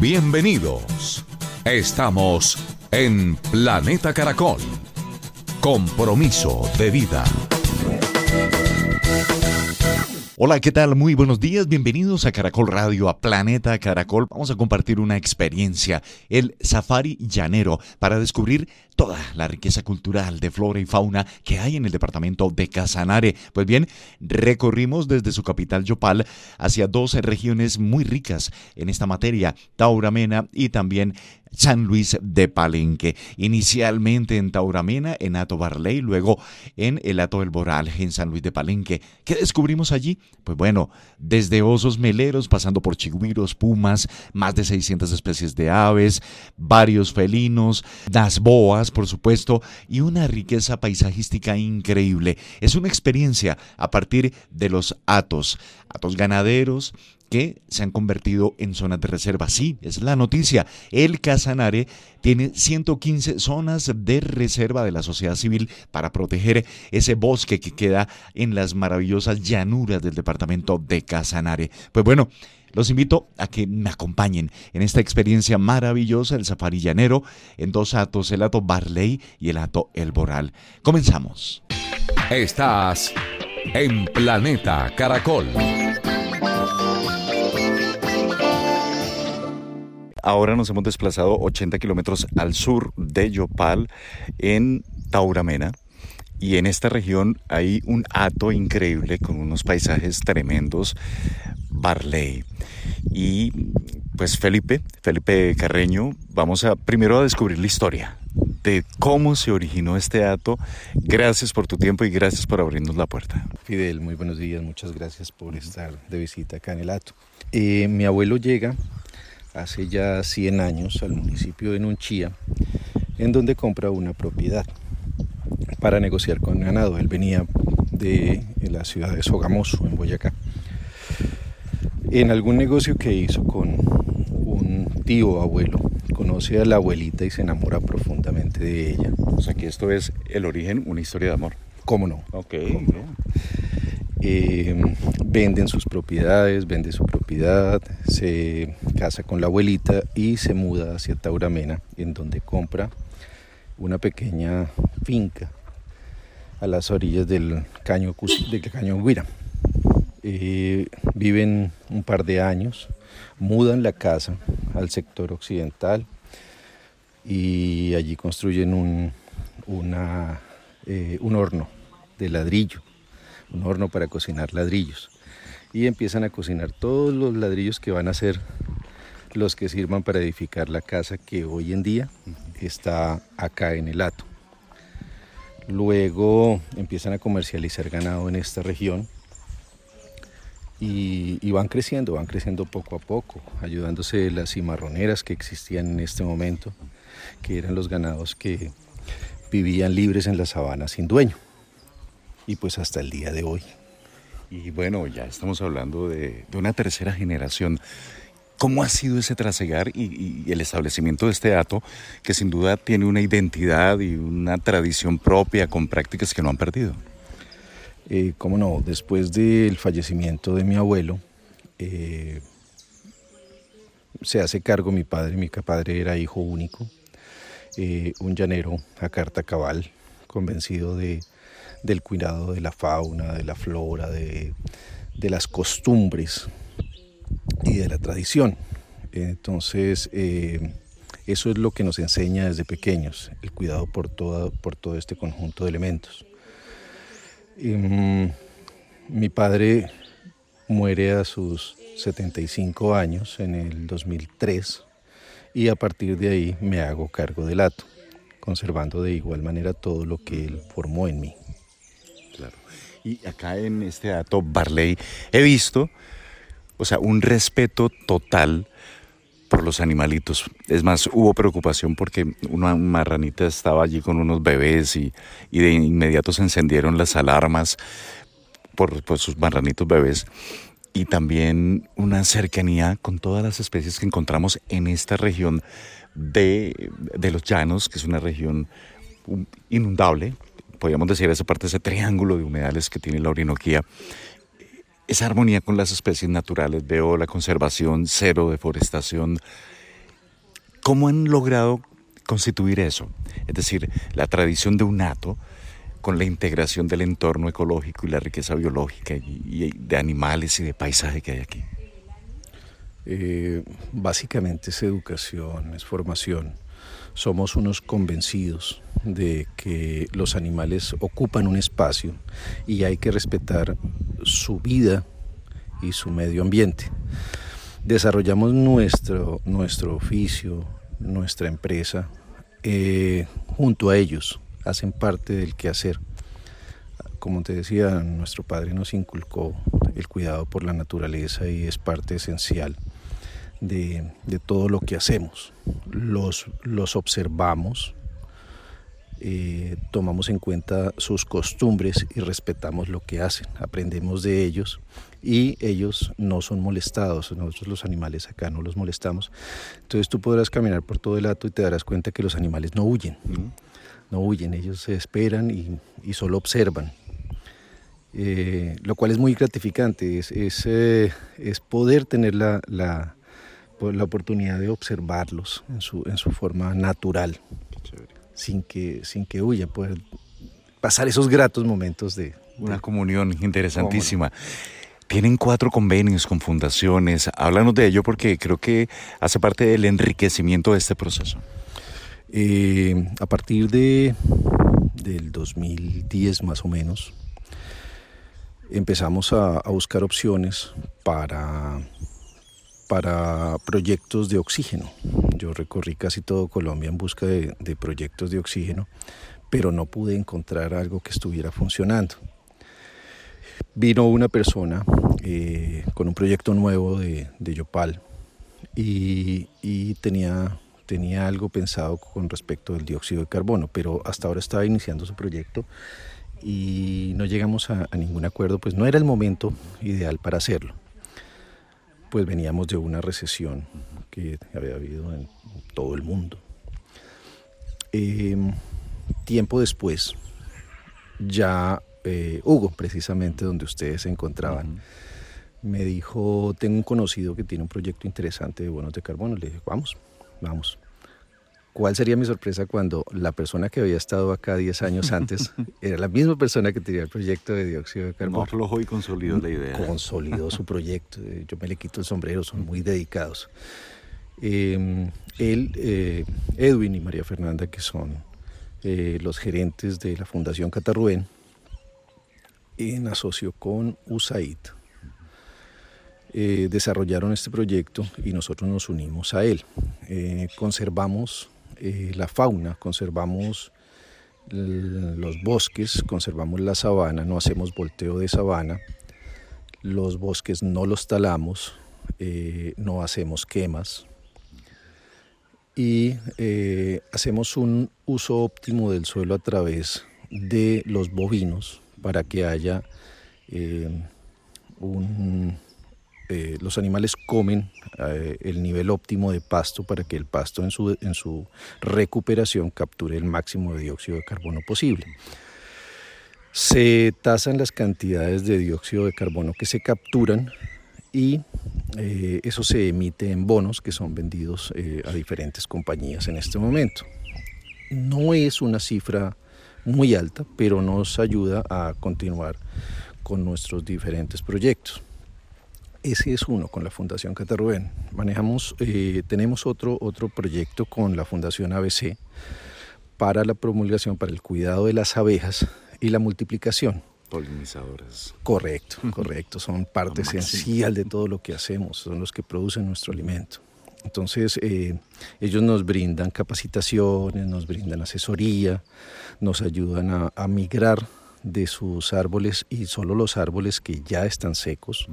Bienvenidos. Estamos en Planeta Caracol. Compromiso de vida. Hola, ¿qué tal? Muy buenos días, bienvenidos a Caracol Radio, a Planeta Caracol. Vamos a compartir una experiencia, el Safari Llanero, para descubrir toda la riqueza cultural de flora y fauna que hay en el departamento de Casanare. Pues bien, recorrimos desde su capital Yopal hacia dos regiones muy ricas en esta materia, Tauramena y también San Luis de Palenque. Inicialmente en Tauramena, en Ato Barley, luego en el Ato del Boral, en San Luis de Palenque. ¿Qué descubrimos allí? Pues bueno, desde osos meleros, pasando por chigüiros, pumas, más de 600 especies de aves, varios felinos, las boas, por supuesto, y una riqueza paisajística increíble. Es una experiencia a partir de los atos, atos ganaderos, que se han convertido en zonas de reserva. Sí, es la noticia. El Casanare tiene 115 zonas de reserva de la sociedad civil para proteger ese bosque que queda en las maravillosas llanuras del departamento de Casanare. Pues bueno, los invito a que me acompañen en esta experiencia maravillosa del safari llanero en dos atos, el ato Barley y el ato El Boral. Comenzamos. Estás en Planeta Caracol. Ahora nos hemos desplazado 80 kilómetros al sur de Yopal, en Tauramena. Y en esta región hay un hato increíble con unos paisajes tremendos, Barley. Y pues Felipe, Felipe Carreño, vamos a primero a descubrir la historia de cómo se originó este hato. Gracias por tu tiempo y gracias por abrirnos la puerta. Fidel, muy buenos días, muchas gracias por estar de visita acá en el hato. Eh, mi abuelo llega hace ya 100 años al municipio de Nunchía, en donde compra una propiedad para negociar con ganado. Él venía de la ciudad de Sogamoso, en Boyacá. En algún negocio que hizo con un tío abuelo, conoce a la abuelita y se enamora profundamente de ella. O sea que esto es el origen, una historia de amor. ¿Cómo no? Ok. Eh, venden sus propiedades, vende su propiedad, se casa con la abuelita y se muda hacia Tauramena, en donde compra una pequeña finca a las orillas del caño, del Guira. Eh, viven un par de años, mudan la casa al sector occidental y allí construyen un, una, eh, un horno de ladrillo un horno para cocinar ladrillos. Y empiezan a cocinar todos los ladrillos que van a ser los que sirvan para edificar la casa que hoy en día está acá en el Hato. Luego empiezan a comercializar ganado en esta región y, van creciendo, van creciendo poco a poco, ayudándose de las cimarroneras que existían en este momento, que eran los ganados que vivían libres en la sabana sin dueño y pues hasta el día de hoy. Y bueno, ya estamos hablando de, una tercera generación. ¿Cómo ha sido ese trasegar y, el establecimiento de este dato que sin duda tiene una identidad y una tradición propia con prácticas que no han perdido? Eh, Cómo no, después del fallecimiento de mi abuelo, eh, se hace cargo mi padre, mi padre era hijo único, eh, un llanero a carta cabal, convencido de, del cuidado de la fauna, de la flora, de, las costumbres y de la tradición. Entonces, eh, eso es lo que nos enseña desde pequeños, el cuidado por, por todo este conjunto de elementos. Mm, mi padre muere a sus 75 años en el 2003 y a partir de ahí me hago cargo del hato, conservando de igual manera todo lo que él formó en mí. Y acá en este dato Barley he visto o sea, un respeto total por los animalitos. Es más, hubo preocupación porque una marranita estaba allí con unos bebés y, de inmediato se encendieron las alarmas por, sus marranitos bebés. Y también una cercanía con todas las especies que encontramos en esta región de, de los llanos, que es una región inundable, podríamos decir esa parte, ese triángulo de humedales que tiene la Orinoquía esa armonía con las especies naturales, veo la conservación, cero deforestación. ¿Cómo han logrado constituir eso? Es decir, la tradición de un nato con la integración del entorno ecológico y la riqueza biológica y, de animales y de paisaje que hay aquí. Eh, básicamente es educación, es formación. Somos unos convencidos de que los animales ocupan un espacio y hay que respetar su vida y su medio ambiente. Desarrollamos nuestro, nuestro oficio, nuestra empresa, eh, junto a ellos, hacen parte del quehacer. Como te decía, nuestro padre nos inculcó el cuidado por la naturaleza y es parte esencial de, todo lo que hacemos. Los, los observamos, eh, tomamos en cuenta sus costumbres y respetamos lo que hacen, aprendemos de ellos y ellos no son molestados, nosotros los animales acá no los molestamos. Entonces tú podrás caminar por todo el hato y te darás cuenta que los animales no huyen, no huyen, ellos se esperan y, solo observan. Eh, lo cual es muy gratificante, es, es, eh, poder tener la, la, la, oportunidad de observarlos en su, en su forma natural sin que, sin que huya, poder pasar esos gratos momentos de... Una comunión interesantísima. Tienen cuatro convenios con fundaciones. Háblanos de ello porque creo que hace parte del enriquecimiento de este proceso. Eh, a partir de, del 2010 más o menos, empezamos a buscar opciones para para proyectos de oxígeno. Yo recorrí casi todo Colombia en busca de, proyectos de oxígeno, pero no pude encontrar algo que estuviera funcionando. Vino una persona eh, con un proyecto nuevo de, Yopal y, tenía, tenía algo pensado con respecto al dióxido de carbono, pero hasta ahora estaba iniciando su proyecto y no llegamos a ningún acuerdo, pues no era el momento ideal para hacerlo pues veníamos de una recesión que había habido en todo el mundo. Em, tiempo después, ya eh, Hugo, precisamente donde ustedes se encontraban, me dijo, tengo un conocido que tiene un proyecto interesante de bonos de carbono. Le dije, vamos, vamos. ¿Cuál sería mi sorpresa cuando la persona que había estado acá 10 años antes era la misma persona que tenía el proyecto de dióxido de carbono? aflojó y consolidó la idea. Consolidó su proyecto. Eh, yo me le quito el sombrero, son muy dedicados. Em, él, eh, Edwin y María Fernanda, que son eh, los gerentes de la Fundación Catarruén, en asocio con USAID, desarrollaron este proyecto y nosotros nos unimos a él. conservamos eh, la fauna, conservamos los bosques, conservamos la sabana, no hacemos volteo de sabana, los bosques no los talamos, eh, no hacemos quemas y eh, hacemos un uso óptimo del suelo a través de los bovinos para que haya un, eh, los animales comen eh, el nivel óptimo de pasto para que el pasto en su, recuperación capture el máximo de dióxido de carbono posible. Se tasan las cantidades de dióxido de carbono que se capturan y eh, eso se emite en bonos que son vendidos a diferentes compañías en este momento. No es una cifra muy alta, pero nos ayuda a continuar con nuestros diferentes proyectos. Ese es uno con la Fundación Catarrubén. Manejamos, eh, tenemos otro, otro proyecto con la Fundación ABC para la promulgación, para el cuidado de las abejas y la multiplicación. Polinizadores. Correcto, correcto. Son parte esencial de todo lo que hacemos, son los que producen nuestro alimento. Entonces, eh, ellos nos brindan capacitaciones, nos brindan asesoría, nos ayudan a, migrar de sus árboles y solo los árboles que ya están secos.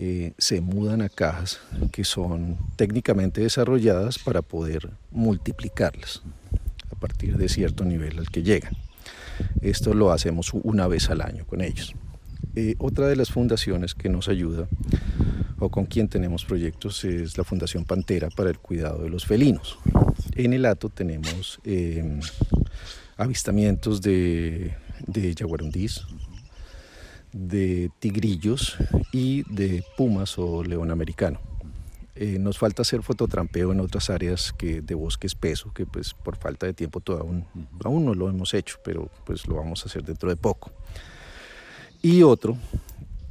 Eh, se mudan a cajas que son técnicamente desarrolladas para poder multiplicarlas a partir de cierto nivel al que llegan. Esto lo hacemos una vez al año con ellos. Eh, otra de las fundaciones que nos ayuda o con quien tenemos proyectos es la Fundación Pantera para el cuidado de los felinos. En el Ato tenemos em, avistamientos de, de yaguarundís, de tigrillos y de pumas o león americano. Eh, nos falta hacer fototrampeo en otras áreas que, de bosque espeso, que pues por falta de tiempo todavía aún, no lo hemos hecho, pero pues lo vamos a hacer dentro de poco. Y otro,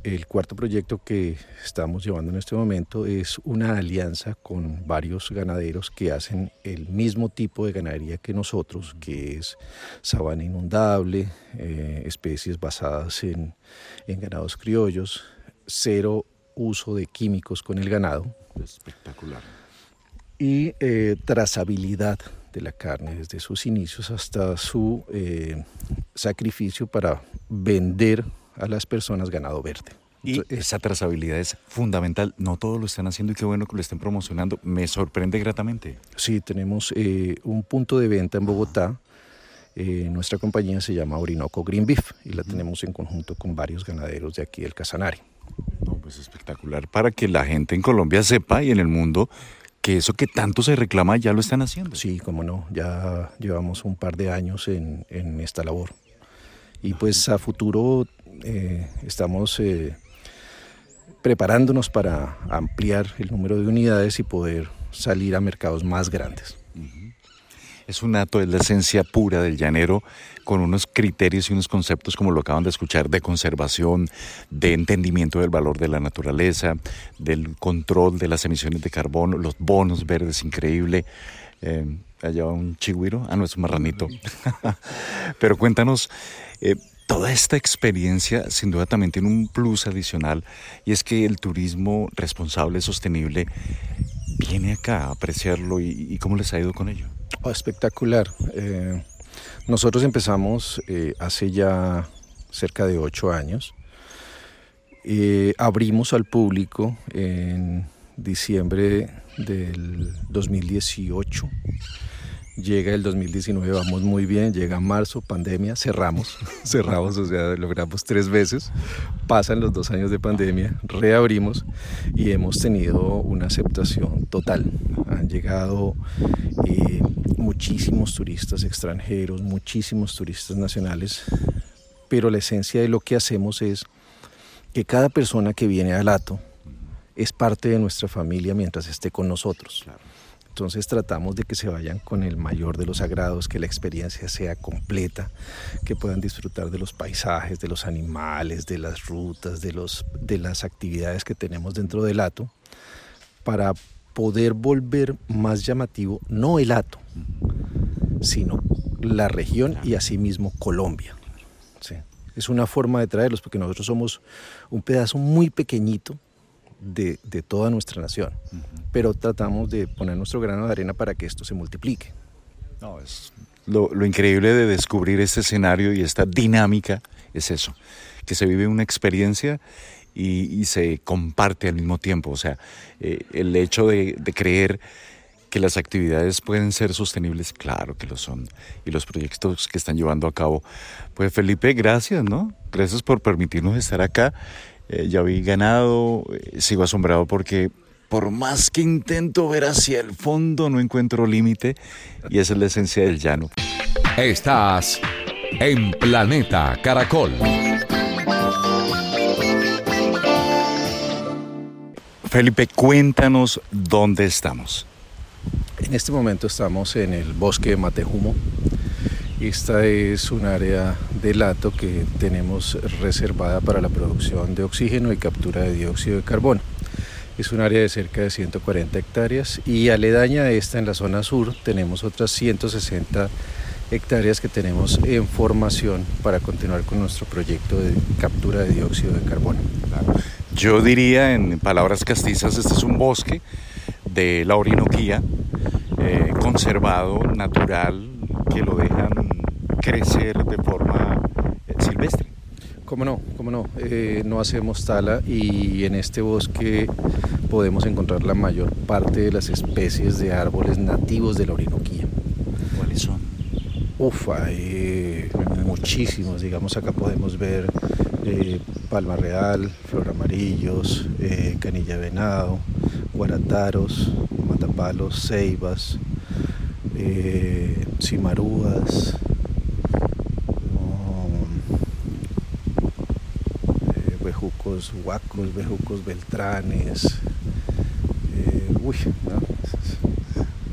el cuarto proyecto que estamos llevando en este momento es una alianza con varios ganaderos que hacen el mismo tipo de ganadería que nosotros, que es sabana inundable, eh, especies basadas en, en ganados criollos, cero uso de químicos con el ganado. Espectacular. Y eh, trazabilidad de la carne desde sus inicios hasta su eh, sacrificio para vender a las personas ganado verde. Y esa trazabilidad es fundamental. No todos lo están haciendo y qué bueno que lo estén promocionando. Me sorprende gratamente. Sí, tenemos eh, un punto de venta en Bogotá. nuestra compañía se llama Orinoco Green Beef y la tenemos en conjunto con varios ganaderos de aquí del Casanare. No, pues espectacular para que la gente en Colombia sepa y en el mundo que eso que tanto se reclama ya lo están haciendo. Sí, como no, ya llevamos un par de años en, en esta labor. Y pues a futuro eh, estamos eh, preparándonos para ampliar el número de unidades y poder salir a mercados más grandes. Es un acto, es la esencia pura del llanero, con unos criterios y unos conceptos, como lo acaban de escuchar, de conservación, de entendimiento del valor de la naturaleza, del control de las emisiones de carbono, los bonos verdes, increíble. Eh, allá va un chigüiro, ah, no, es un marranito. Pero cuéntanos, eh, toda esta experiencia sin duda también tiene un plus adicional y es que el turismo responsable, sostenible, viene acá a apreciarlo y cómo les ha ido con ello. Oh, espectacular. Eh, nosotros empezamos eh, hace ya cerca de ocho años. Eh, abrimos al público en diciembre del 2018 Llega el 2019, vamos muy bien, llega marzo, pandemia, cerramos, cerramos, o sea, logramos tres veces, pasan los dos años de pandemia, reabrimos y hemos tenido una aceptación total. Han llegado eh, muchísimos turistas extranjeros, muchísimos turistas nacionales, pero la esencia de lo que hacemos es que cada persona que viene al Ato es parte de nuestra familia mientras esté con nosotros. Entonces tratamos de que se vayan con el mayor de los agrados, que la experiencia sea completa, que puedan disfrutar de los paisajes, de los animales, de las rutas, de, los, de las actividades que tenemos dentro del Ato, para poder volver más llamativo no el Ato, sino la región y asimismo Colombia. Es una forma de traerlos porque nosotros somos un pedazo muy pequeñito de, toda nuestra nación, pero tratamos de poner nuestro grano de arena para que esto se multiplique. No, es lo, increíble de descubrir este escenario y esta dinámica es eso, que se vive una experiencia y, se comparte al mismo tiempo. O sea, eh, el hecho de, de, creer que las actividades pueden ser sostenibles, claro que lo son. Y los proyectos que están llevando a cabo. Pues Felipe, gracias, ¿no? Gracias por permitirnos estar acá eh, ya vi ganado, eh, sigo asombrado porque por más que intento ver hacia el fondo no encuentro límite y esa es la esencia del llano. Estás en Planeta Caracol. Felipe, cuéntanos dónde estamos. En este momento estamos en el bosque de Matejumo, esta es un área de lato que tenemos reservada para la producción de oxígeno y captura de dióxido de carbono. Es un área de cerca de 140 hectáreas y aledaña a esta en la zona sur tenemos otras 160 hectáreas que tenemos en formación para continuar con nuestro proyecto de captura de dióxido de carbono. Yo diría en palabras castizas, este es un bosque de la Orinoquía, eh, conservado, natural, que lo dejan crecer de forma eh, silvestre. ¿Cómo no? ¿Cómo no? Eh, no hacemos tala y en este bosque podemos encontrar la mayor parte de las especies de árboles nativos de la Orinoquía. ¿Cuáles son? Uf, hay muchísimos. Digamos, acá podemos ver eh, palma real, flor amarillos, eh, canilla venado, guarataros, matapalos, ceibas, eh, cimarúas, um, bejucos huacos, bejucos beltranes. uy,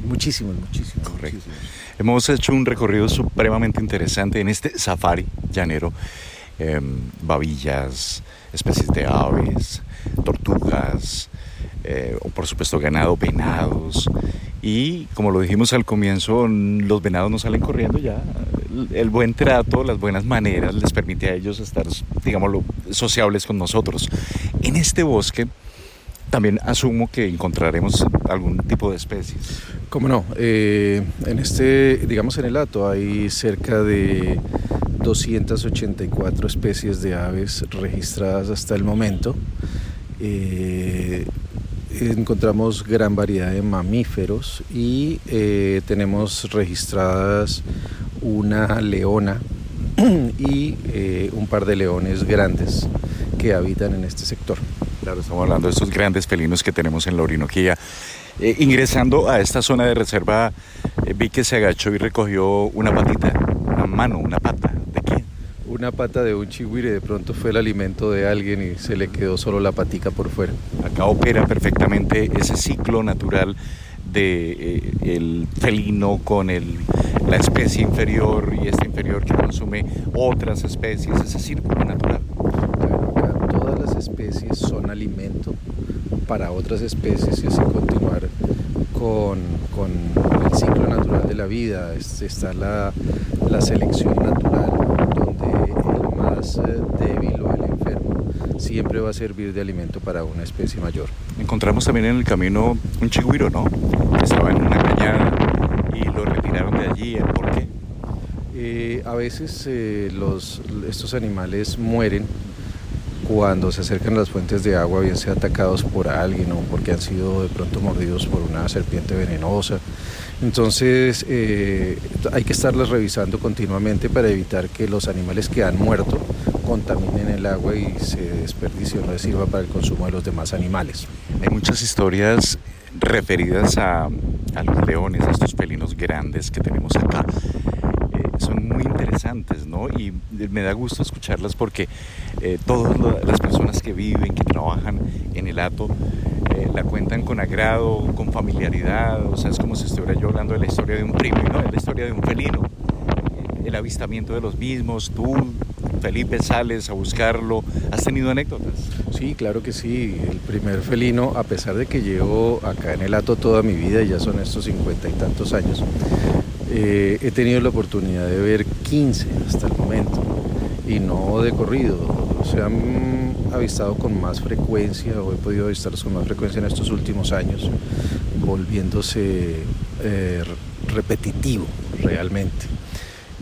muchísimos, muchísimos. Correcto. Hemos hecho un recorrido supremamente interesante en este safari llanero. Em, babillas, especies de aves, tortugas, eh, o por supuesto ganado, venados. Y como lo dijimos al comienzo, los venados no salen corriendo ya. El buen trato, las buenas maneras les permite a ellos estar, digámoslo, sociables con nosotros. En este bosque también asumo que encontraremos algún tipo de especies. ¿Cómo no? Eh, en este, digamos en el hato, hay cerca de 284 especies de aves registradas hasta el momento. Eh, encontramos gran variedad de mamíferos y eh, tenemos registradas una leona y un par de leones grandes que habitan en este sector. Claro, estamos hablando de estos grandes felinos que tenemos en la. Eh, ingresando a esta zona de reserva, eh, vi que se agachó y recogió una patita, una mano, una pata. Una pata de un chigüire, de pronto fue el alimento de alguien y se le quedó solo la patica por fuera. Acá opera perfectamente ese ciclo natural de eh, el felino con el, la especie inferior y esta inferior que consume otras especies, ese círculo natural especies son alimento para otras especies y así continuar con, con el ciclo natural de la vida. Está la, la selección natural más eh, débil o el enfermo siempre va a servir de alimento para una especie mayor. Encontramos también en el camino un chigüiro, ¿no? estaba en una cañada y lo retiraron de allí. ¿Por qué? Eh, a veces eh, los, estos animales mueren cuando se acercan a las fuentes de agua, bien sea atacados por alguien o porque han sido de pronto mordidos por una serpiente venenosa. Entonces eh, hay que estarlas revisando continuamente para evitar que los animales que han muerto contaminen el agua y se desperdicie o no sirva para el consumo de los demás animales. Hay muchas historias referidas a, a los leones, a estos felinos grandes que tenemos acá son muy interesantes, ¿no? Y me da gusto escucharlas porque eh, todas las personas que viven, que trabajan en el hato, eh, la cuentan con agrado, con familiaridad, o sea, es como si estuviera yo hablando de la historia de un primo, ¿no? De la historia de un felino, el avistamiento de los mismos, tú, Felipe, sales a buscarlo, ¿has tenido anécdotas? Sí, claro que sí, el primer felino, a pesar de que llevo acá en el hato toda mi vida, ya son estos cincuenta y tantos años, eh, he tenido la oportunidad de ver 15 hasta el momento y no de corrido. Se han avistado con más frecuencia o he podido avistarlos con más frecuencia en estos últimos años, volviéndose eh, repetitivo realmente.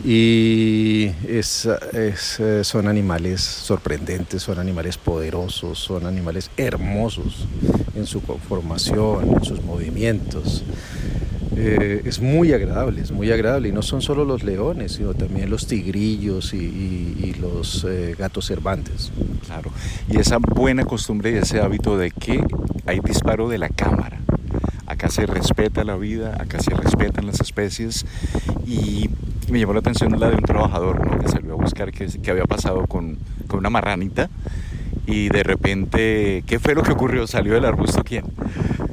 Y es, eh, son animales sorprendentes, son animales poderosos, son animales hermosos en su conformación, en sus movimientos. Eh, es muy agradable, es muy agradable. Y no son solo los leones, sino también los tigrillos y, los eh, gatos cervantes. Claro. Y esa buena costumbre y ese hábito de que hay disparo de la cámara. Acá se respeta la vida, acá se respetan las especies y me llamó la atención la de un trabajador que salió a buscar qué, había pasado con, una marranita y de repente, ¿qué fue lo que ocurrió? ¿Salió del arbusto quién?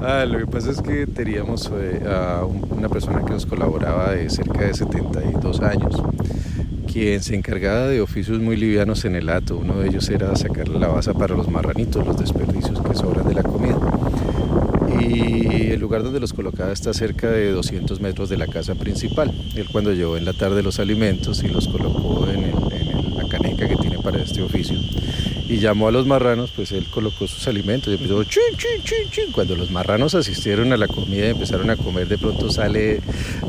Ah, lo que pasa es que teníamos eh, a una persona que nos colaboraba de cerca de 72 años, quien se encargaba de oficios muy livianos en el hato. Uno de ellos era sacar la basa para los marranitos, los desperdicios que sobran de la comida. Y el lugar donde los colocaba está cerca de 200 metros de la casa principal. Él cuando llevó en la tarde los alimentos y los colocó en, la caneca que tiene para este oficio, y llamó a los marranos, pues él colocó sus alimentos y empezó chin, chin. Cuando los marranos asistieron a la comida y empezaron a comer, de pronto sale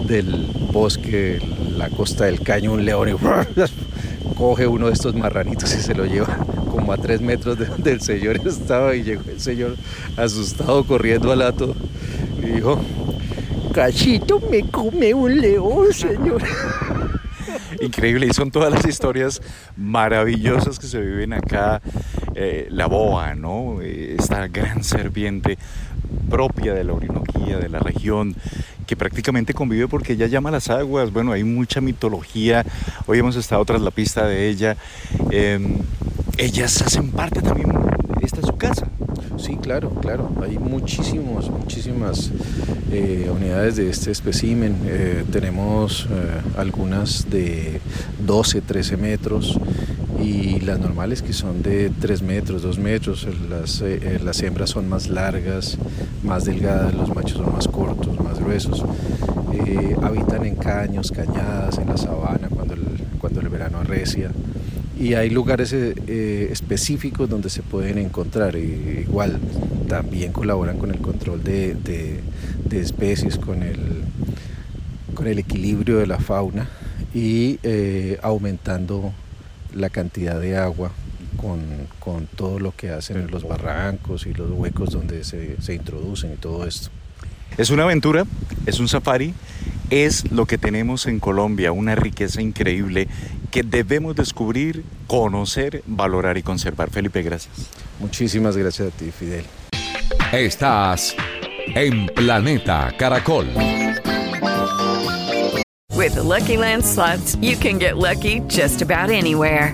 del bosque, la costa del caño, un león y coge uno de estos marranitos y se lo lleva a tres metros de donde el señor estaba y llegó el señor asustado corriendo al ato y dijo, cachito me come un león, señor. Increíble, y son todas las historias maravillosas que se viven acá. Eh, la boa, ¿no? Eh, esta gran serpiente propia de la Orinoquía, de la región, que prácticamente convive porque ella llama las aguas. Bueno, hay mucha mitología. Hoy hemos estado tras la pista de ella. Em, ellas hacen parte también. Esta es su casa. Sí, claro, claro. Hay muchísimos, muchísimas eh, unidades de este espécimen. Eh, tenemos eh, algunas de 12, 13 metros y las normales que son de 3 metros, 2 metros. Las, las hembras son más largas, más delgadas, los machos son más cortos, más gruesos. habitan en caños, cañadas, en la sabana cuando cuando el verano arrecia y hay lugares eh, eh, específicos donde se pueden encontrar. Igual también colaboran con el control de, especies, con el, con el equilibrio de la fauna y eh, aumentando la cantidad de agua con, todo lo que hacen en los barrancos y los huecos donde se, se introducen y todo esto. Es una aventura, es un safari, es lo que tenemos en Colombia, una riqueza increíble que debemos descubrir, conocer, valorar y conservar. Felipe, gracias. Muchísimas gracias a ti, Fidel. Estás en Planeta Caracol. With the Lucky Land slots, you can get lucky just about anywhere.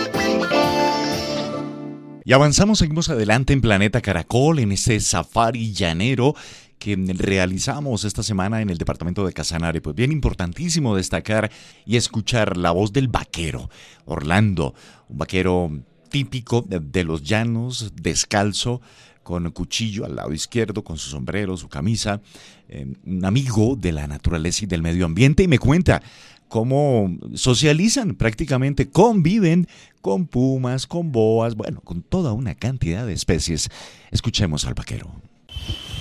Y avanzamos, seguimos adelante en Planeta Caracol, en este safari llanero que realizamos esta semana en el departamento de Casanare. Pues bien importantísimo destacar y escuchar la voz del vaquero, Orlando, un vaquero típico de los llanos, descalzo, con cuchillo al lado izquierdo, con su sombrero, su camisa, eh, un amigo de la naturaleza y del medio ambiente y me cuenta cómo socializan, prácticamente conviven con pumas, con boas, bueno, con toda una cantidad de especies. Escuchemos al vaquero.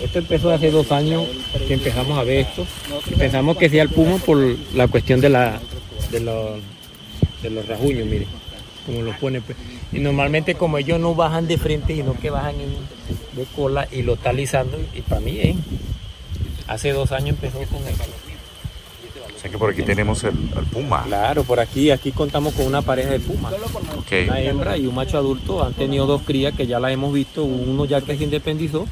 Esto empezó hace dos años que empezamos a ver esto. Pensamos que sea el puma por la cuestión de, la, de, los, de los rajuños, mire, como lo pone. Pues. Y normalmente como ellos no bajan de frente, sino que bajan de cola y lo está y para mí, ¿eh? hace dos años empezó con esto. O sea que por aquí tenemos el, puma. Claro, por aquí, aquí contamos con una pareja de puma. Una hembra y un macho adulto. Han tenido dos crías que ya las hemos visto, uno ya que se independizó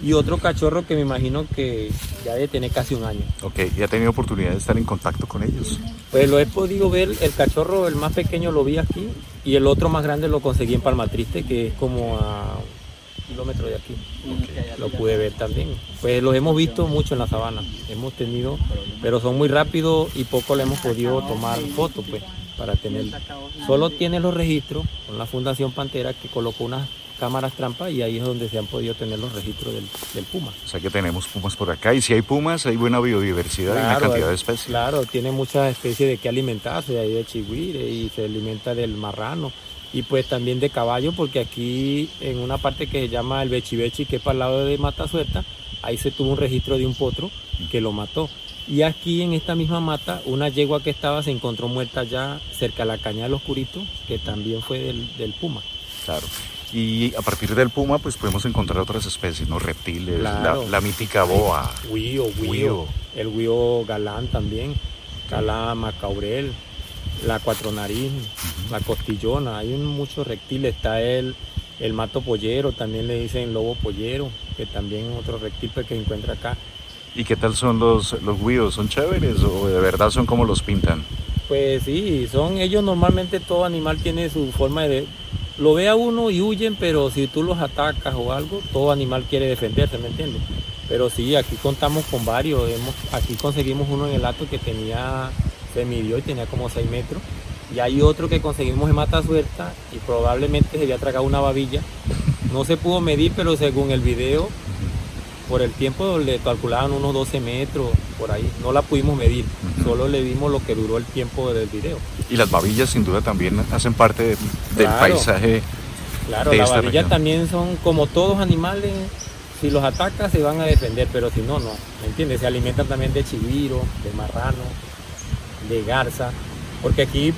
y otro cachorro que me imagino que ya debe tener casi un año. Ok, ¿y ha tenido oportunidad de estar en contacto con ellos? Pues lo he podido ver, el cachorro, el más pequeño lo vi aquí y el otro más grande lo conseguí en Palma Triste, que es como a un kilómetro de aquí. Lo pude ver también. Pues los hemos visto mucho en la sabana, hemos tenido, pero son muy rápidos y poco le hemos podido tomar fotos, pues, para tener. Solo tiene los registros con la Fundación Pantera que colocó unas cámaras trampa y ahí es donde se han podido tener los registros del, puma. O sea que tenemos pumas por acá y si hay pumas hay buena biodiversidad y una cantidad de especies. Claro, tiene muchas especies de que alimentarse, hay de chigüire y se alimenta del marrano y pues también de caballo porque aquí en una parte que se llama el Bechibechi que es para el lado de Mata Suelta, ahí se tuvo un registro de un potro que lo mató. Y aquí en esta misma mata, una yegua que estaba se encontró muerta ya cerca de la caña del Oscurito, que también fue del, del puma. Claro. Y a partir del puma, pues podemos encontrar otras especies, ¿no? Reptiles, la, mítica boa. Huío, huío, el huío galán también, calama, caurel, la cuatro nariz, la costillona, hay muchos reptiles, está el, el mato pollero, también le dicen lobo pollero, que también es otro reptil pues, que se encuentra acá. ¿Y qué tal son los, los guíos? ¿Son chéveres o de verdad son como los pintan? Pues sí, son ellos normalmente todo animal tiene su forma de... Lo ve a uno y huyen, pero si tú los atacas o algo, todo animal quiere defenderse, ¿me entiendes? Pero sí, aquí contamos con varios. Hemos, aquí conseguimos uno en el acto que tenía, se midió y tenía como 6 metros. Y hay otro que conseguimos en Mata Suelta y probablemente se había tragado una babilla. No se pudo medir, pero según el video, por el tiempo le calculaban unos 12 metros, por ahí. No la pudimos medir, solo le vimos lo que duró el tiempo del video. Y las babillas sin duda también hacen parte de- del Claro. paisaje. Claro, de las babillas región. también son como todos animales, si los atacas se van a defender, pero si no, no, ¿me entiendes? Se alimentan también de chiviro, de marrano, de garza, porque aquí,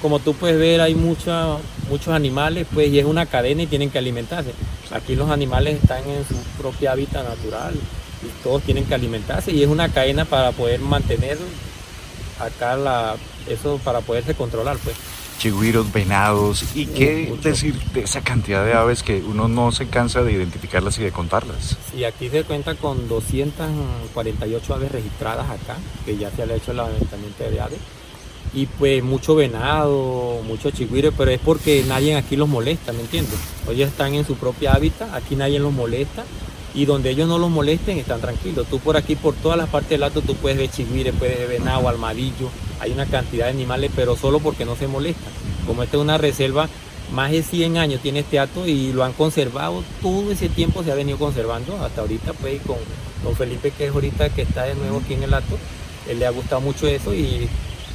como tú puedes ver, hay mucha- muchos animales, pues, y es una cadena y tienen que alimentarse. Aquí los animales están en su propia hábitat natural y todos tienen que alimentarse y es una cadena para poder mantener acá la, eso, para poderse controlar, pues. Chigüiros, venados. ¿Y qué mucho. decir de esa cantidad de aves que uno no se cansa de identificarlas y de contarlas? Y aquí se cuenta con 248 aves registradas acá, que ya se le ha hecho el aventamiento de aves. Y pues mucho venado, mucho chigüire, pero es porque nadie aquí los molesta, ¿me entiendes? Ellos están en su propia hábitat, aquí nadie los molesta. Y donde ellos no los molesten, están tranquilos. Tú por aquí, por todas las partes del lato, tú puedes ver chigüire, puedes ver venado, armadillo. Hay una cantidad de animales, pero solo porque no se molestan. Como esta es una reserva, más de 100 años tiene este hato y lo han conservado. Todo ese tiempo se ha venido conservando. Hasta ahorita, pues, con don Felipe, que es ahorita que está de nuevo aquí en el hato, él le ha gustado mucho eso y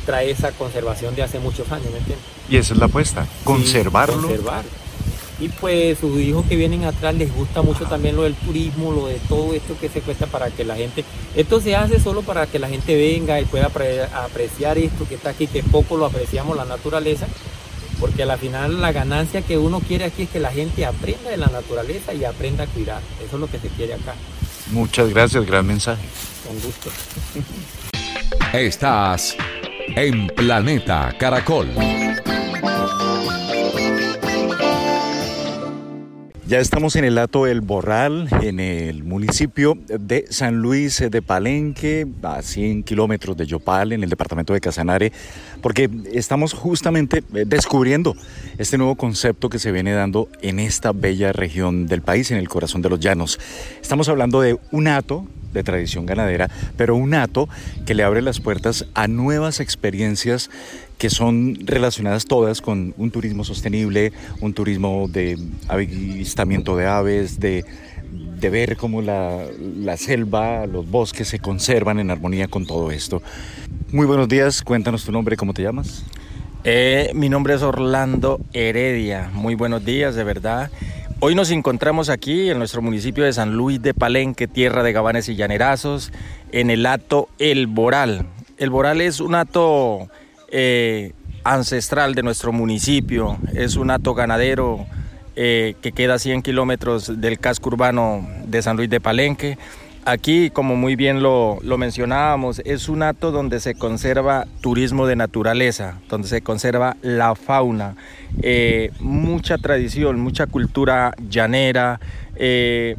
trae esa conservación de hace muchos años, ¿me entiendes? Y esa es la apuesta, conservarlo. Sí, conservar. Y pues sus hijos que vienen atrás les gusta mucho también lo del turismo, lo de todo esto que se cuesta para que la gente... Esto se hace solo para que la gente venga y pueda apre- apreciar esto que está aquí, que poco lo apreciamos, la naturaleza, porque al final la ganancia que uno quiere aquí es que la gente aprenda de la naturaleza y aprenda a cuidar. Eso es lo que se quiere acá, Muchas gracias, gran mensaje. con gusto. Estás en Planeta Caracol. Ya estamos en el Hato El Borral, en el municipio de San Luis de Palenque, a 100 kilómetros de Yopal, en el departamento de Casanare, porque estamos justamente eh, descubriendo este nuevo concepto que se viene dando en esta bella región del país, en el corazón de los llanos. Estamos hablando de un hato de tradición ganadera, pero un hato que le abre las puertas a nuevas experiencias que son relacionadas todas con un turismo sostenible, un turismo de avistamiento de aves, de, de ver cómo la, la selva, los bosques se conservan en armonía con todo esto. Muy buenos días, cuéntanos tu nombre, ¿cómo te llamas? Eh, mi nombre es Orlando Heredia. Muy buenos días, de verdad. Hoy nos encontramos aquí en nuestro municipio de San Luis de Palenque, tierra de gabanes y llanerazos, en el hato El Boral. El Boral es un hato eh, ancestral de nuestro municipio, es un hato ganadero eh, que queda a 100 kilómetros del casco urbano de San Luis de Palenque. Aquí, como muy bien lo, lo mencionábamos, es un hato donde se conserva turismo de naturaleza, donde se conserva la fauna, eh, mucha tradición, mucha cultura llanera. eh,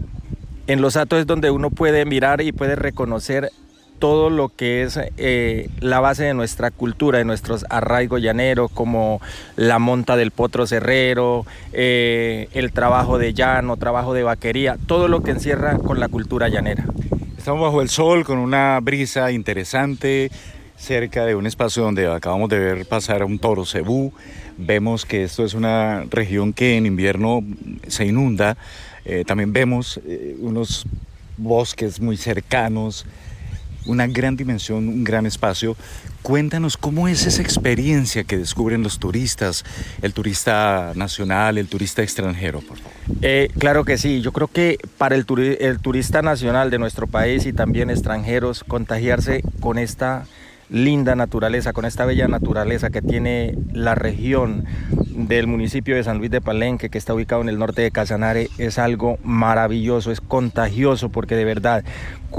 en los hatos es donde uno puede mirar y puede reconocer todo lo que es eh, la base de nuestra cultura, de nuestros arraigos llaneros, como la monta del potro cerrero, eh, el trabajo de llano, trabajo de vaquería, todo lo que encierra con la cultura llanera. Estamos bajo el sol con una brisa interesante cerca de un espacio donde acabamos de ver pasar a un toro cebú. Vemos que esto es una región que en invierno se inunda. Eh, también vemos unos bosques muy cercanos, una gran dimensión, un gran espacio. Cuéntanos cómo es esa experiencia que descubren los turistas, el turista nacional, el turista extranjero, por favor. Eh, claro que sí, yo creo que para el, turi- el turista nacional de nuestro país y también extranjeros, contagiarse con esta linda naturaleza, con esta bella naturaleza que tiene la región del municipio de San Luis de Palenque, que está ubicado en el norte de Casanare, es algo maravilloso, es contagioso, porque de verdad,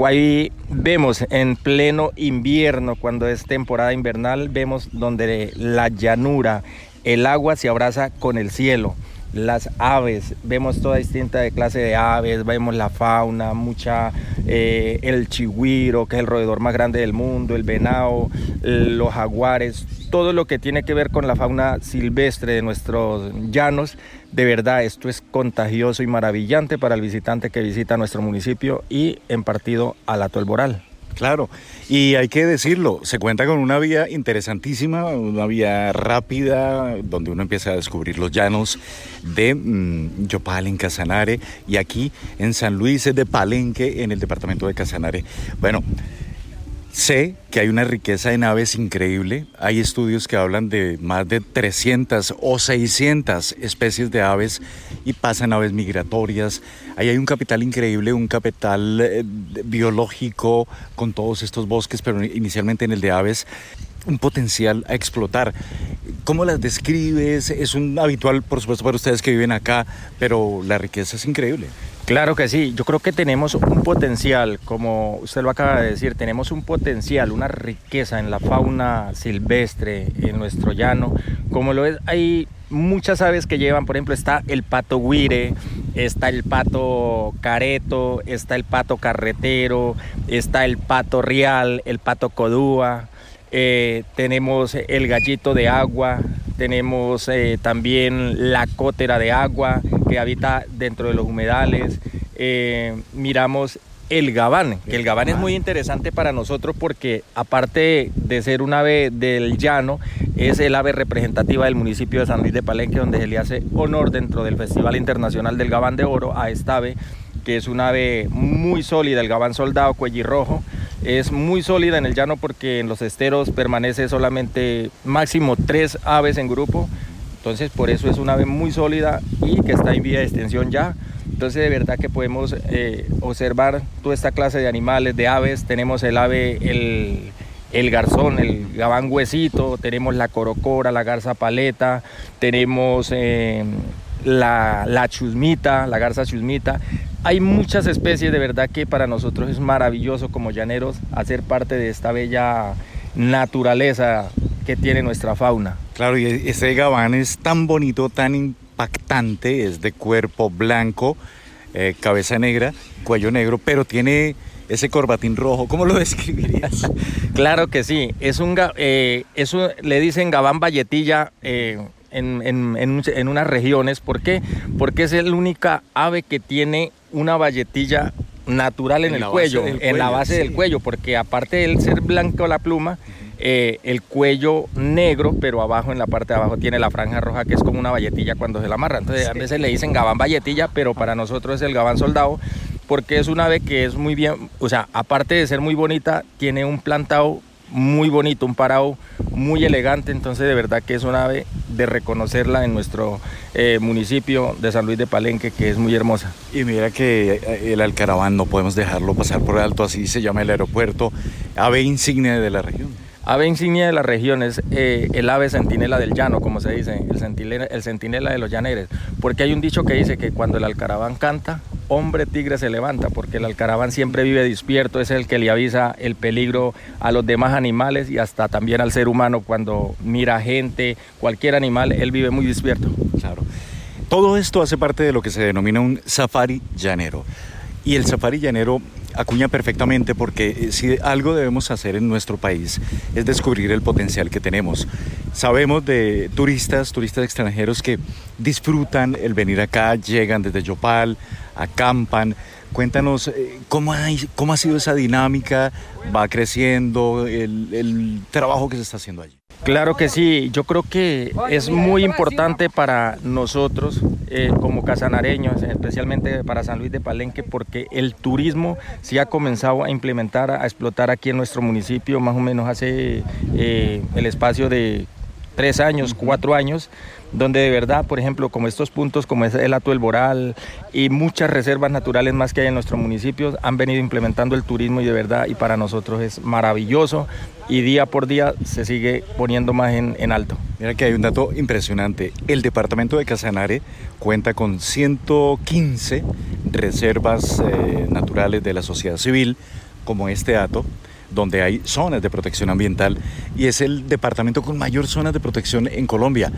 ahí vemos en pleno invierno, cuando es temporada invernal, vemos donde la llanura, el agua se abraza con el cielo las aves, vemos toda distinta de clase de aves, vemos la fauna, mucha, eh, el chigüiro, que es el roedor más grande del mundo, el venado, los jaguares, todo lo que tiene que ver con la fauna silvestre de nuestros llanos. De verdad, esto es contagioso y maravillante para el visitante que visita nuestro municipio y en partido al Ato El Boral. Claro, y hay que decirlo, se cuenta con una vía interesantísima, una vía rápida, donde uno empieza a descubrir los llanos de mm, Yopal en Casanare y aquí en San Luis de Palenque, en el departamento de Casanare. Bueno, Sé que hay una riqueza en aves increíble. Hay estudios que hablan de más de 300 o 600 especies de aves y pasan aves migratorias. Ahí hay un capital increíble, un capital eh, biológico con todos estos bosques, pero inicialmente en el de aves un potencial a explotar. ¿Cómo las describes? Es un habitual, por supuesto, para ustedes que viven acá, pero la riqueza es increíble. Claro que sí, yo creo que tenemos un potencial, como usted lo acaba de decir, tenemos un potencial, una riqueza en la fauna silvestre en nuestro llano, como lo es, hay muchas aves que llevan, por ejemplo, está el pato guire, está el pato careto, está el pato carretero, está el pato real, el pato codúa, eh, tenemos el gallito de agua, tenemos eh, también la cótera de agua que habita dentro de los humedales, eh, miramos el gabán, que el gabán es muy interesante para nosotros porque aparte de ser un ave del llano, es el ave representativa del municipio de San Luis de Palenque, donde se le hace honor dentro del Festival Internacional del Gabán de Oro a esta ave, que es un ave muy sólida, el gabán soldado cuellirrojo, es muy sólida en el llano porque en los esteros permanece solamente máximo tres aves en grupo. Entonces por eso es una ave muy sólida y que está en vía de extensión ya. Entonces de verdad que podemos eh, observar toda esta clase de animales, de aves. Tenemos el ave, el, garzón, el gabán huesito, tenemos la corocora, la garza paleta, tenemos eh, la, la chusmita, la garza chusmita. Hay muchas especies, de verdad que para nosotros es maravilloso como llaneros hacer parte de esta bella naturaleza que tiene nuestra fauna. Claro, y ese gabán es tan bonito, tan impactante, es de cuerpo blanco, eh, cabeza negra, cuello negro, pero tiene ese corbatín rojo. ¿Cómo lo describirías? claro que sí, es un, eh, le dicen gabán valletilla. Eh, en, en, en, unas regiones. ¿Por qué? Porque es el única ave que tiene una valletilla natural en, el cuello, en la base del cuello, porque aparte de ser blanco la pluma, eh, el cuello negro, pero abajo, en la parte de abajo, tiene la franja roja, que es como una valletilla cuando se la amarra. Entonces, a veces le dicen gabán valletilla, pero para nosotros es el gabán soldado, porque es un ave que es muy bien, o sea, aparte de ser muy bonita, tiene un plantado muy bonito, un parado muy elegante, entonces de verdad que es una ave de reconocerla en nuestro eh, municipio de San Luis de Palenque, que es muy hermosa. Y mira que eh, el Alcaraván no podemos dejarlo pasar por alto, así se llama el aeropuerto, ave insignia de la región. Ave insignia de la región es eh, el ave centinela del llano, como se dice, el centinela, el centinela de los llaneres, porque hay un dicho que dice que cuando el alcaraván canta, hombre tigre se levanta, porque el alcaraván siempre vive despierto, es el que le avisa el peligro a los demás animales y hasta también al ser humano cuando mira gente, cualquier animal, él vive muy despierto. Claro. Todo esto hace parte de lo que se denomina un safari llanero. Y el safari llanero acuña perfectamente porque eh, si algo debemos hacer en nuestro país es descubrir el potencial que tenemos. Sabemos de turistas, turistas extranjeros que disfrutan el venir acá, llegan desde Yopal, acampan. Cuéntanos eh, cómo, cómo ha sido esa dinámica, va creciendo, el, el trabajo que se está haciendo allí. Claro que sí, yo creo que es muy importante para nosotros eh, como casanareños, especialmente para San Luis de Palenque, porque el turismo sí ha comenzado a implementar, a explotar aquí en nuestro municipio, más o menos hace eh, el espacio de tres años, cuatro años, donde de verdad, por ejemplo, como estos puntos, como es el Ato El Boral y muchas reservas naturales más que hay en nuestro municipio, han venido implementando el turismo y de verdad, y para nosotros es maravilloso y día por día se sigue poniendo más en, alto. Mira que hay un dato impresionante. El departamento de Casanare cuenta con 115 reservas eh, naturales de la sociedad civil, como este dato donde hay zonas de protección ambiental y es el departamento con mayor zonas de protección en Colombia.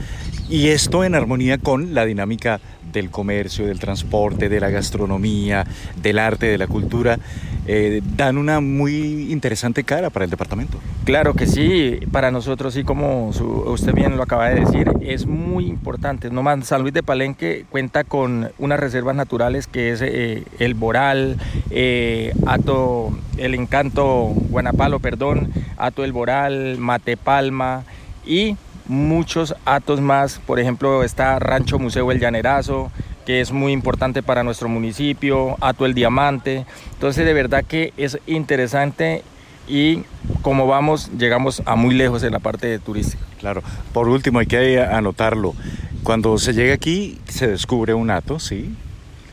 Y esto en armonía con la dinámica del comercio, del transporte, de la gastronomía, del arte, de la cultura, eh, dan una muy interesante cara para el departamento. Claro que sí, para nosotros sí, como usted bien lo acaba de decir, es muy importante. No más, San Luis de Palenque cuenta con unas reservas naturales que es eh, el Boral, eh, Ato, el Encanto Guanapalo, perdón, Ato el Boral, Matepalma y muchos atos más, por ejemplo está Rancho Museo El Llanerazo, que es muy importante para nuestro municipio, Ato el Diamante, entonces de verdad que es interesante y como vamos, llegamos a muy lejos en la parte turística. Claro, por último hay que anotarlo, cuando se llega aquí se descubre un ato, ¿sí?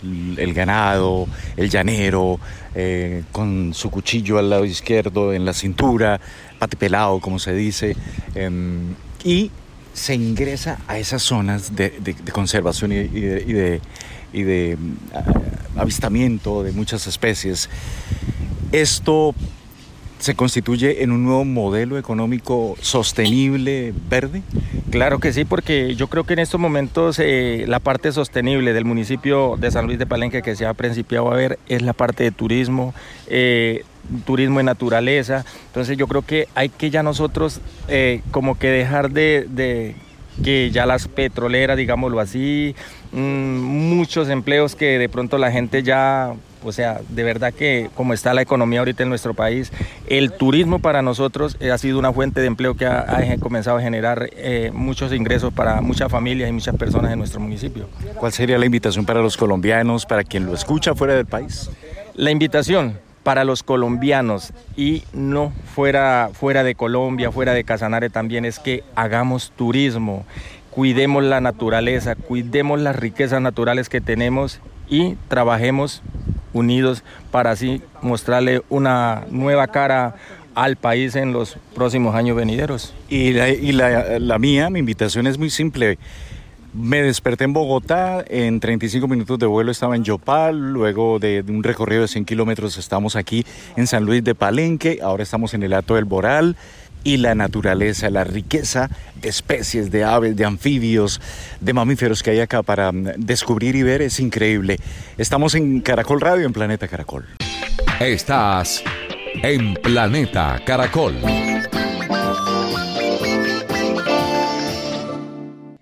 el ganado, el llanero, eh, con su cuchillo al lado izquierdo en la cintura, patipelado como se dice, y se ingresa a esas zonas de, conservación y, de, de mm, avistamiento de muchas especies. Esto se constituye en un nuevo modelo económico sostenible verde? Claro que sí, porque yo creo que en estos momentos eh, la parte sostenible del municipio de San Luis de Palenque que se ha principiado a ver es la parte de turismo. Eh, turismo de naturaleza, entonces yo creo que hay que ya nosotros eh, como que dejar de, que ya las petroleras, digámoslo así, muchos empleos que de pronto la gente ya o sea, de verdad que como está la economía ahorita en nuestro país, el turismo para nosotros ha sido una fuente de empleo que ha, comenzado a generar eh, muchos ingresos para muchas familias y muchas personas en nuestro municipio. ¿Cuál sería la invitación para los colombianos, para quien lo escucha fuera del país? La invitación para los colombianos y no fuera, fuera de Colombia, fuera de Casanare también es que hagamos turismo, cuidemos la naturaleza, cuidemos las riquezas naturales que tenemos y trabajemos unidos para así mostrarle una nueva cara al país en los próximos años venideros. Y, la, mía, mi invitación es muy simple. Me desperté en Bogotá, en 35 minutos de vuelo estaba en Yopal, luego de, un recorrido de 100 kilómetros estamos aquí en San Luis de Palenque, ahora estamos en el Alto del Boral y la naturaleza, la riqueza de especies, de aves, de anfibios, de mamíferos que hay acá para mm, descubrir y ver es increíble. Estamos en Caracol Radio, en Planeta Caracol. Estás en Planeta Caracol.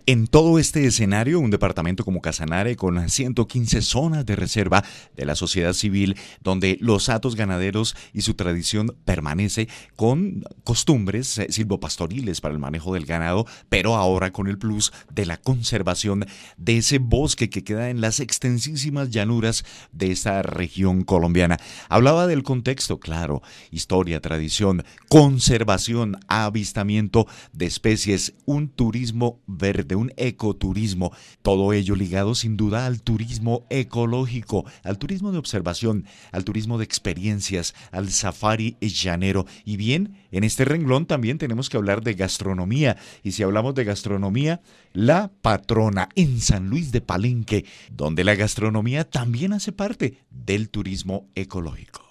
En todo este escenario, un departamento como Casanare con 115 zonas de reserva de la sociedad civil, donde los atos ganaderos y su tradición permanece con costumbres eh, silvopastoriles para el manejo del ganado, pero ahora con el plus de la conservación de ese bosque que queda en las extensísimas llanuras de esta región colombiana. Hablaba del contexto, claro, historia, tradición, conservación, avistamiento de especies, un turismo verde un ecoturismo, todo ello ligado sin duda al turismo ecológico, al turismo de observación, al turismo de experiencias, al safari llanero. Y bien, en este renglón también tenemos que hablar de gastronomía. Y si hablamos de gastronomía, la patrona en San Luis de Palenque, donde la gastronomía también hace parte del turismo ecológico.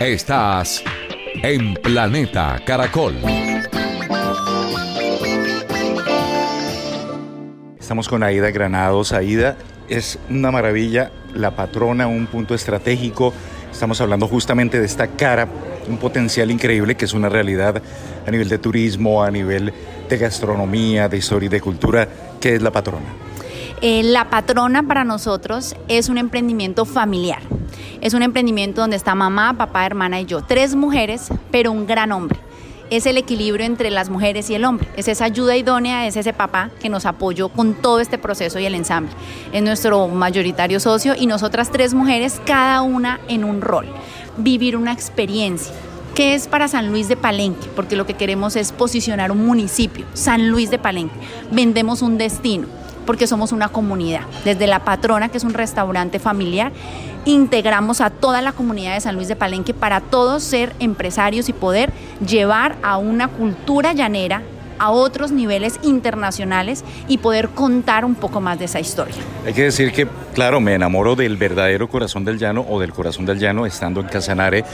Estás en Planeta Caracol. Estamos con Aida Granados. Aida es una maravilla, la patrona, un punto estratégico. Estamos hablando justamente de esta cara, un potencial increíble que es una realidad a nivel de turismo, a nivel de gastronomía, de historia y de cultura. ¿Qué es la patrona? Eh, la patrona para nosotros es un emprendimiento familiar. Es un emprendimiento donde está mamá, papá, hermana y yo. Tres mujeres, pero un gran hombre es el equilibrio entre las mujeres y el hombre. Es esa ayuda idónea, es ese papá que nos apoyó con todo este proceso y el ensamble. Es nuestro mayoritario socio y nosotras tres mujeres, cada una en un rol. Vivir una experiencia. ¿Qué es para San Luis de Palenque? Porque lo que queremos es posicionar un municipio, San Luis de Palenque. Vendemos un destino porque somos una comunidad. Desde La Patrona, que es un restaurante familiar, integramos a toda la comunidad de San Luis de Palenque para todos ser empresarios y poder llevar a una cultura llanera a otros niveles internacionales y poder contar un poco más de esa historia. Hay que decir que, claro, me enamoro del verdadero corazón del llano o del corazón del llano estando en Casanare.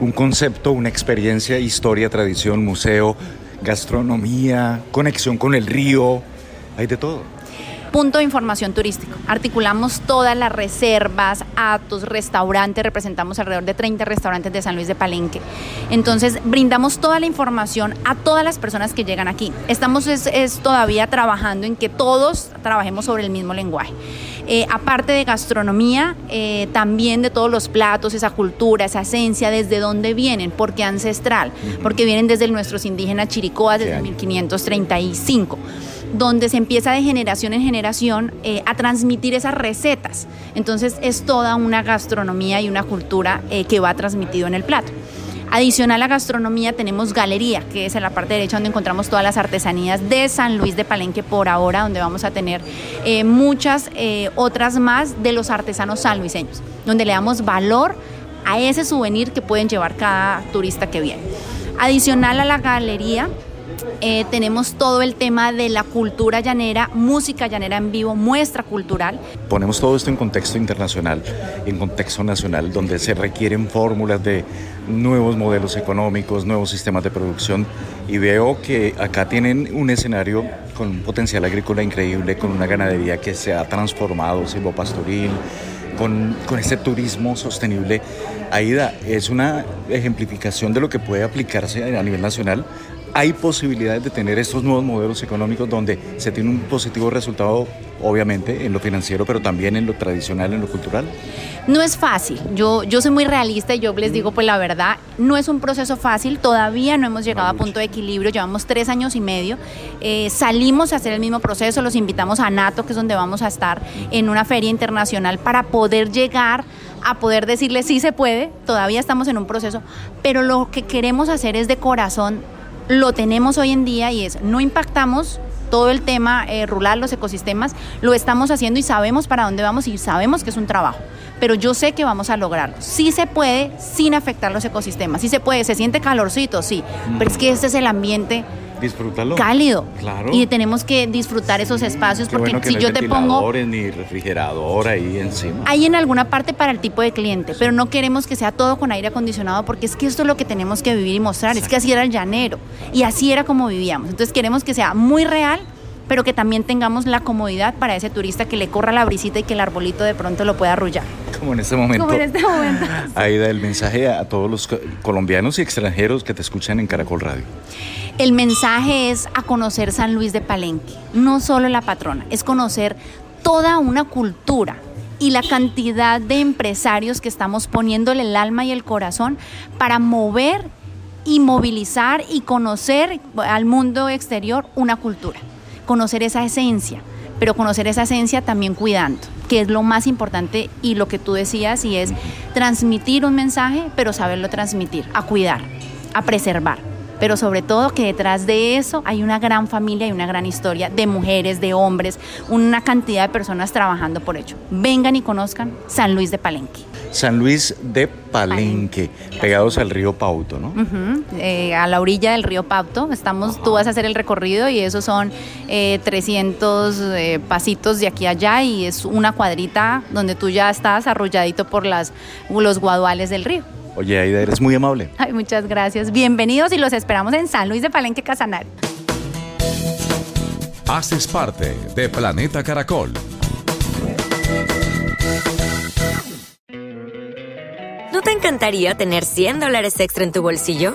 Un concepto, una experiencia, historia, tradición, museo, gastronomía, conexión con el río, Hay de todo punto de información turístico. Articulamos todas las reservas, atos, restaurantes, representamos alrededor de 30 restaurantes de San Luis de Palenque. Entonces, brindamos toda la información a todas las personas que llegan aquí. Estamos es, todavía trabajando en que todos trabajemos sobre el mismo lenguaje. Eh, aparte de gastronomía, eh, también de todos los platos, esa cultura, esa esencia, desde dónde vienen, porque ancestral, porque vienen desde nuestros indígenas chiricoas desde 1535 donde se empieza de generación en generación eh, a transmitir esas recetas. Entonces es toda una gastronomía y una cultura eh, que va transmitido en el plato. Adicional a gastronomía tenemos galería, que es en la parte derecha donde encontramos todas las artesanías de San Luis de Palenque por ahora, donde vamos a tener eh, muchas otras más de los artesanos sanluiseños, donde le damos valor a ese souvenir que pueden llevar cada turista que viene. Adicional a la galería, eh, tenemos todo el tema de la cultura llanera, música llanera en vivo, muestra cultural. Ponemos todo esto en contexto internacional, en contexto nacional, donde se requieren fórmulas de nuevos modelos económicos, nuevos sistemas de producción y veo que acá tienen un escenario con un potencial agrícola increíble, con una ganadería que se ha transformado, silvopastoril, con, con este turismo sostenible. Aida, es una ejemplificación de lo que puede aplicarse a nivel nacional hay posibilidades de tener estos nuevos modelos económicos donde se tiene un positivo resultado, obviamente, en lo financiero, pero también en lo tradicional, en lo cultural? No es fácil. Yo, yo soy muy realista y yo les digo, pues la verdad, no es un proceso fácil. Todavía no hemos llegado a punto de equilibrio. Llevamos tres años y medio. Eh, salimos a hacer el mismo proceso. Los invitamos a NATO, que es donde vamos a estar en una feria internacional para poder llegar a poder decirle sí se puede. Todavía estamos en un proceso, pero lo que queremos hacer es de corazón lo tenemos hoy en día y es no impactamos todo el tema eh, rural, los ecosistemas, lo estamos haciendo y sabemos para dónde vamos y sabemos que es un trabajo. Pero yo sé que vamos a lograrlo. Sí se puede sin afectar los ecosistemas. Sí se puede. Se siente calorcito, sí. Pero es que este es el ambiente disfrútalo. Cálido. Claro. Y tenemos que disfrutar esos espacios porque si yo te pongo ni refrigerador ahí encima. Hay en alguna parte para el tipo de cliente, pero no queremos que sea todo con aire acondicionado porque es que esto es lo que tenemos que vivir y mostrar, es que así era el llanero y así era como vivíamos. Entonces queremos que sea muy real pero que también tengamos la comodidad para ese turista que le corra la brisita y que el arbolito de pronto lo pueda arrullar. Como en este momento. Como en este momento. Aida, el mensaje a todos los colombianos y extranjeros que te escuchan en Caracol Radio. El mensaje es a conocer San Luis de Palenque, no solo la patrona, es conocer toda una cultura y la cantidad de empresarios que estamos poniéndole el alma y el corazón para mover y movilizar y conocer al mundo exterior una cultura conocer esa esencia, pero conocer esa esencia también cuidando, que es lo más importante y lo que tú decías, y es transmitir un mensaje, pero saberlo transmitir, a cuidar, a preservar. Pero sobre todo que detrás de eso hay una gran familia y una gran historia de mujeres, de hombres, una cantidad de personas trabajando por ello. Vengan y conozcan San Luis de Palenque. San Luis de Palenque, pegados al río Pauto, ¿no? Eh, a la orilla del río Pauto. Estamos, tú vas a hacer el recorrido y esos son 300 eh, eh, pasitos de aquí a allá y es una cuadrita donde tú ya estás arrolladito por las, los guaduales del río. Oye, Aida, eres muy amable. Ay, muchas gracias. Bienvenidos y los esperamos en San Luis de Palenque, Casanare. Haces parte de Planeta Caracol ¿No te encantaría tener 100 dólares extra en tu bolsillo?